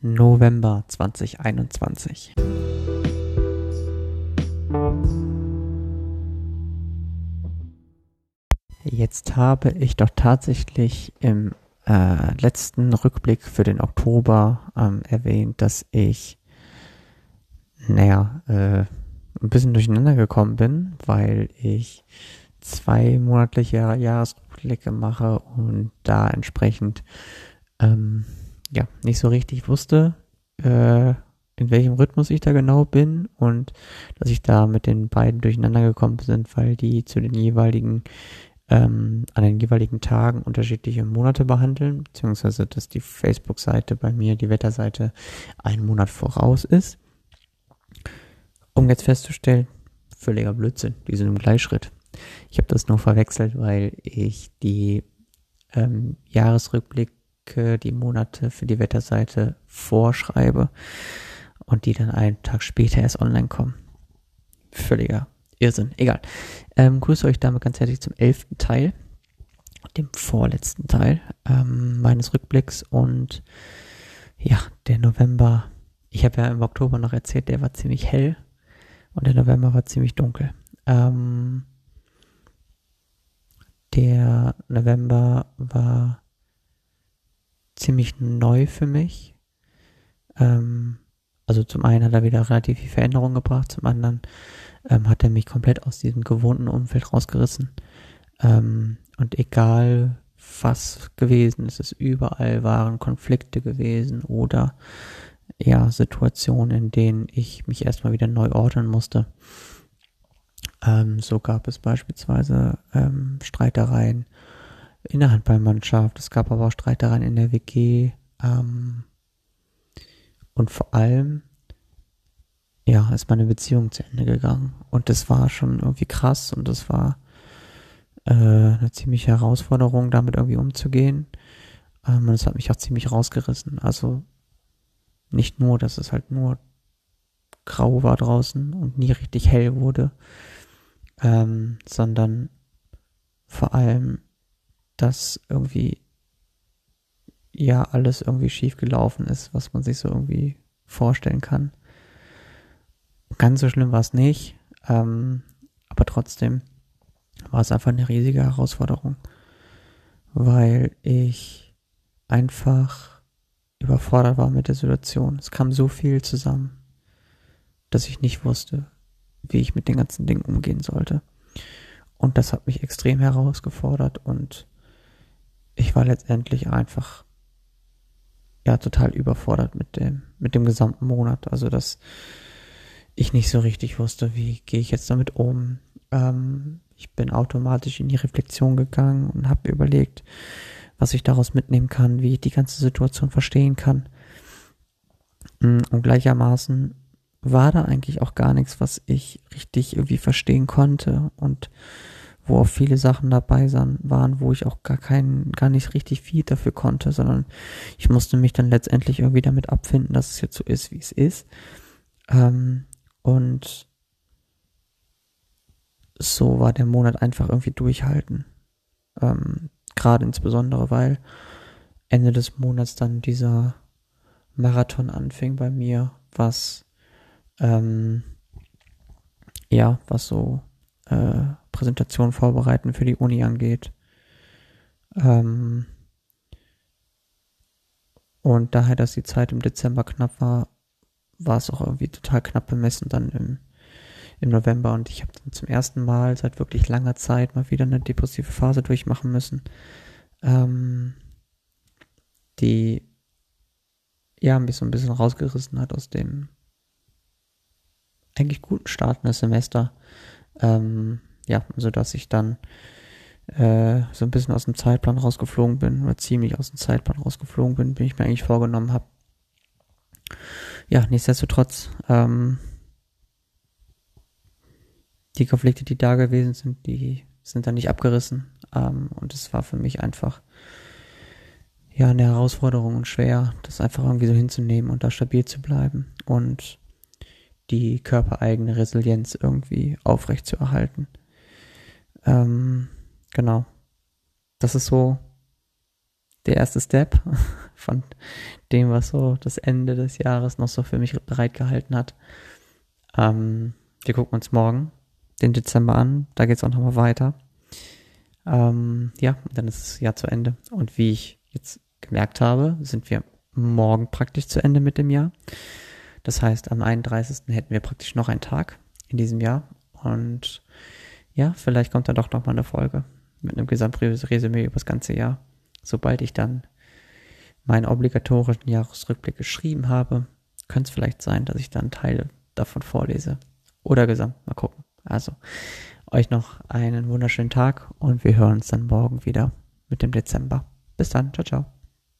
November 2021. Jetzt habe ich doch tatsächlich im äh, letzten Rückblick für den Oktober ähm, erwähnt, dass ich, naja, äh, ein bisschen durcheinander gekommen bin, weil ich zwei monatliche Jahresrückblicke mache und da entsprechend ähm, ja nicht so richtig wusste, äh, in welchem Rhythmus ich da genau bin und dass ich da mit den beiden durcheinander gekommen bin, weil die zu den jeweiligen ähm, an den jeweiligen Tagen unterschiedliche Monate behandeln, beziehungsweise dass die Facebook-Seite bei mir, die Wetterseite, einen Monat voraus ist. Um jetzt festzustellen, völliger Blödsinn, die sind im Gleichschritt. Ich habe das nur verwechselt, weil ich die ähm, Jahresrückblicke, die Monate für die Wetterseite vorschreibe und die dann einen Tag später erst online kommen. Völliger Irrsinn. Egal. Ähm, grüße euch damit ganz herzlich zum elften Teil, dem vorletzten Teil ähm, meines Rückblicks. Und ja, der November, ich habe ja im Oktober noch erzählt, der war ziemlich hell und der November war ziemlich dunkel. Ähm, der November war ziemlich neu für mich. Ähm, also zum einen hat er wieder relativ viel Veränderung gebracht, zum anderen ähm, hat er mich komplett aus diesem gewohnten Umfeld rausgerissen. Ähm, und egal was gewesen ist, es überall waren Konflikte gewesen oder ja, Situationen, in denen ich mich erstmal wieder neu ordnen musste. Ähm, so gab es beispielsweise ähm, Streitereien in der Handballmannschaft, es gab aber auch Streitereien in der WG ähm, und vor allem ja, ist meine Beziehung zu Ende gegangen. Und das war schon irgendwie krass und das war äh, eine ziemliche Herausforderung, damit irgendwie umzugehen. Ähm, und es hat mich auch ziemlich rausgerissen. Also nicht nur, dass es halt nur grau war draußen und nie richtig hell wurde, ähm, sondern vor allem, dass irgendwie ja alles irgendwie schief gelaufen ist, was man sich so irgendwie vorstellen kann. Ganz so schlimm war es nicht, ähm, aber trotzdem war es einfach eine riesige Herausforderung, weil ich einfach überfordert war mit der Situation. Es kam so viel zusammen, dass ich nicht wusste, wie ich mit den ganzen Dingen umgehen sollte. Und das hat mich extrem herausgefordert und ich war letztendlich einfach ja total überfordert mit dem mit dem gesamten Monat. Also das ich nicht so richtig wusste, wie gehe ich jetzt damit um. Ähm, ich bin automatisch in die Reflexion gegangen und habe überlegt, was ich daraus mitnehmen kann, wie ich die ganze Situation verstehen kann. Mm, und gleichermaßen war da eigentlich auch gar nichts, was ich richtig irgendwie verstehen konnte und wo auch viele Sachen dabei waren, wo ich auch gar keinen, gar nicht richtig viel dafür konnte, sondern ich musste mich dann letztendlich irgendwie damit abfinden, dass es jetzt so ist, wie es ist. Ähm, und so war der Monat einfach irgendwie durchhalten. Ähm, Gerade insbesondere, weil Ende des Monats dann dieser Marathon anfing bei mir, was ähm, ja, was so äh, Präsentation vorbereiten für die Uni angeht. Ähm, und daher, dass die Zeit im Dezember knapp war, war es auch irgendwie total knapp bemessen dann im, im November und ich habe dann zum ersten Mal seit wirklich langer Zeit mal wieder eine depressive Phase durchmachen müssen, ähm, die ja mich so ein bisschen rausgerissen hat aus dem eigentlich guten Start in das Semester. Ähm, ja, so dass ich dann äh, so ein bisschen aus dem Zeitplan rausgeflogen bin oder ziemlich aus dem Zeitplan rausgeflogen bin, bin ich mir eigentlich vorgenommen habe, ja, nichtsdestotrotz, ähm, die Konflikte, die da gewesen sind, die sind dann nicht abgerissen. Ähm, und es war für mich einfach ja eine Herausforderung und schwer, das einfach irgendwie so hinzunehmen und da stabil zu bleiben und die körpereigene Resilienz irgendwie aufrecht zu erhalten. Ähm, genau. Das ist so der erste Step von dem, was so das Ende des Jahres noch so für mich bereitgehalten hat. Ähm, wir gucken uns morgen den Dezember an. Da geht es auch nochmal weiter. Ähm, ja, dann ist das Jahr zu Ende. Und wie ich jetzt gemerkt habe, sind wir morgen praktisch zu Ende mit dem Jahr. Das heißt, am 31. hätten wir praktisch noch einen Tag in diesem Jahr. Und ja, vielleicht kommt da doch nochmal eine Folge mit einem Gesamtresümee über das ganze Jahr. Sobald ich dann meinen obligatorischen Jahresrückblick geschrieben habe, könnte es vielleicht sein, dass ich dann Teile davon vorlese. Oder gesamt, mal gucken. Also, euch noch einen wunderschönen Tag und wir hören uns dann morgen wieder mit dem Dezember. Bis dann, ciao, ciao.